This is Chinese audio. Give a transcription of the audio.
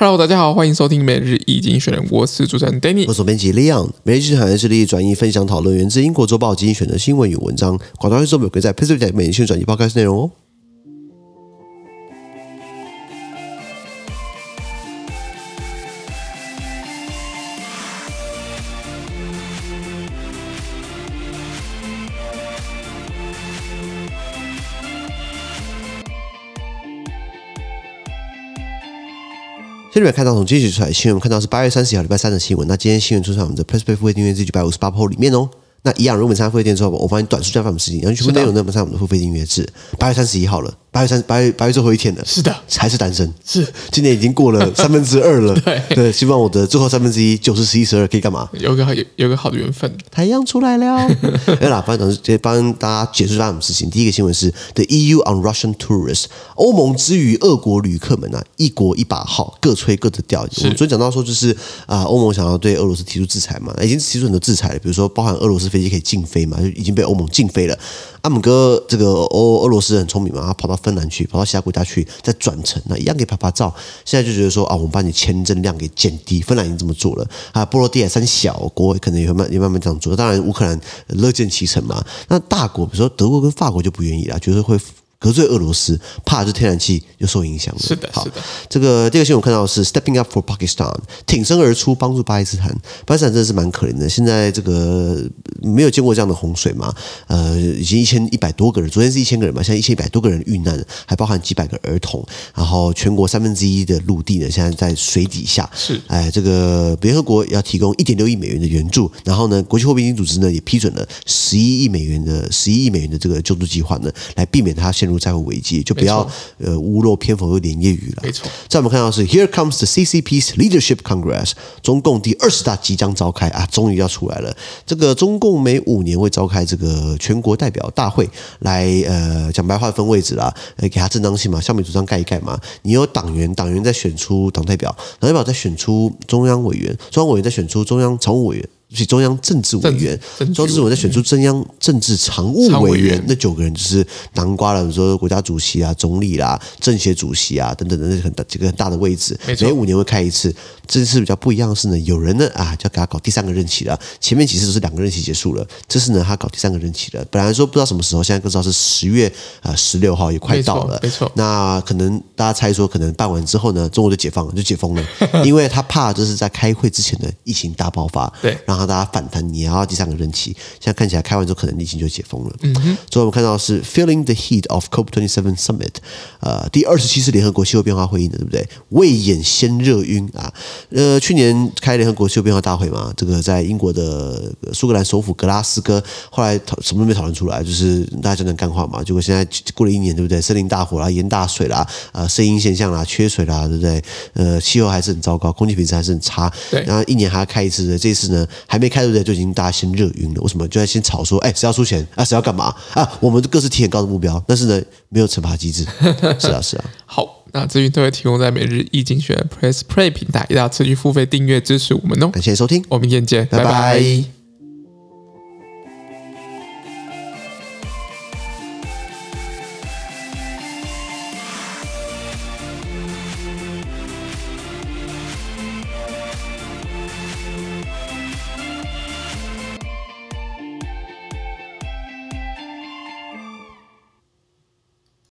Hello，大家好，欢迎收听每日一经选，我是主持人 Danny，我是编辑 Leon。每日一经济学人致力转移分享讨论源自英国周报精选的新闻与文章，广告与收费可以在 Pacific 每日新闻转译报开始内容哦。这里面看到从经济学出来新闻，看到是八月三十号礼拜三的新闻。那今天新闻出现在我们的 PressPlay 付费订阅制九百五十八 PO 里面哦。那一样，如果你参加付费订阅之后，我帮你短时间发我们事情，然后全部内容都上我们的付费订阅制。八月三十一号了。八月三八月八月最后一天了，是的，还是单身，是今年已经过了 三分之二了，对对，希望我的最后三分之一九十十一十二可以干嘛？有个有有个好的缘分，太阳出来了。哎啦，班长直接帮大家解释发生什么事情。第一个新闻是 The EU on Russian tourists，欧盟之于俄国旅客们啊，一国一把号，各吹各的调。我们昨天讲到说，就是啊，欧盟想要对俄罗斯提出制裁嘛，已经提出很多制裁了，比如说包含俄罗斯飞机可以禁飞嘛，就已经被欧盟禁飞了。阿姆哥这个欧俄罗斯人很聪明嘛，他跑到芬兰去，跑到其他国家去，再转乘，那一样可以拍拍照。现在就觉得说啊，我们把你签证量给减低，芬兰已经这么做了啊。波罗的海三小国可能也会慢也慢慢这样做，当然乌克兰乐见其成嘛。那大国比如说德国跟法国就不愿意了，觉得会。得罪俄罗斯，怕是天然气又受影响了。是的，好是的。这个第二个新闻我看到的是 Stepping Up for Pakistan，挺身而出帮助巴基斯坦。巴基斯坦真的是蛮可怜的，现在这个没有见过这样的洪水嘛？呃，已经一千一百多个人，昨天是一千个人嘛，现在一千一百多个人遇难，还包含几百个儿童。然后全国三分之一的陆地呢，现在在水底下。是，哎，这个联合国要提供一点六亿美元的援助，然后呢，国际货币基金组织呢也批准了十一亿美元的十一亿美元的这个救助计划呢，来避免它陷入债务危机，就不要呃屋漏偏逢又连夜雨了。没错，在我们看到是 Here comes the CCP's Leadership Congress，中共第二十大即将召开啊，终于要出来了。这个中共每五年会召开这个全国代表大会，来呃讲白话分位置啦，呃给他正当性嘛，下面主张盖一盖嘛。你有党员，党员再选出党代表，党代表再选出中央委员，中央委员再选出中央常务委员。是中央政治委员，中央政治委员再选出中央政治常务委员，那九个人就是南瓜了，比如说国家主席啊、总理啦、政协主席啊等等的那很大几个很大的位置，每五年会开一次。这次比较不一样的是呢，有人呢啊就要给他搞第三个任期了。前面几次都是两个任期结束了，这次呢他搞第三个任期了。本来说不知道什么时候，现在更知道是十月啊十六号也快到了。没错，那可能大家猜说，可能办完之后呢，中国就解放了，就解封了，因为他怕就是在开会之前的疫情大爆发，对，然后大家反弹，你要第三个任期。现在看起来开完之后，可能疫情就解封了。嗯哼。所以我们看到是 Feeling the heat of COP27 summit，呃，第二十七次联合国气候变化会议呢，对不对？未演先热晕啊，呃，去年。开联合国气候变化大会嘛，这个在英国的苏格兰首府格拉斯哥，后来讨什么都没讨论出来，就是大家讲讲干话嘛。结果现在过了一年，对不对？森林大火啦，淹大水啦，呃，声音现象啦，缺水啦，对不对？呃，气候还是很糟糕，空气品质还是很差。对，然后一年还要开一次的，这次呢还没开，对不对？就已经大家先热晕了。为什么？就在先吵说，哎，谁要出钱啊？谁要干嘛啊？我们各自提很高的目标，但是呢，没有惩罚机制。是啊，是啊。好。那资讯都会提供在每日易经济学人 Press Play 平台，也要持续付费订阅支持我们哦。感谢收听，我们明天见，拜拜。拜拜。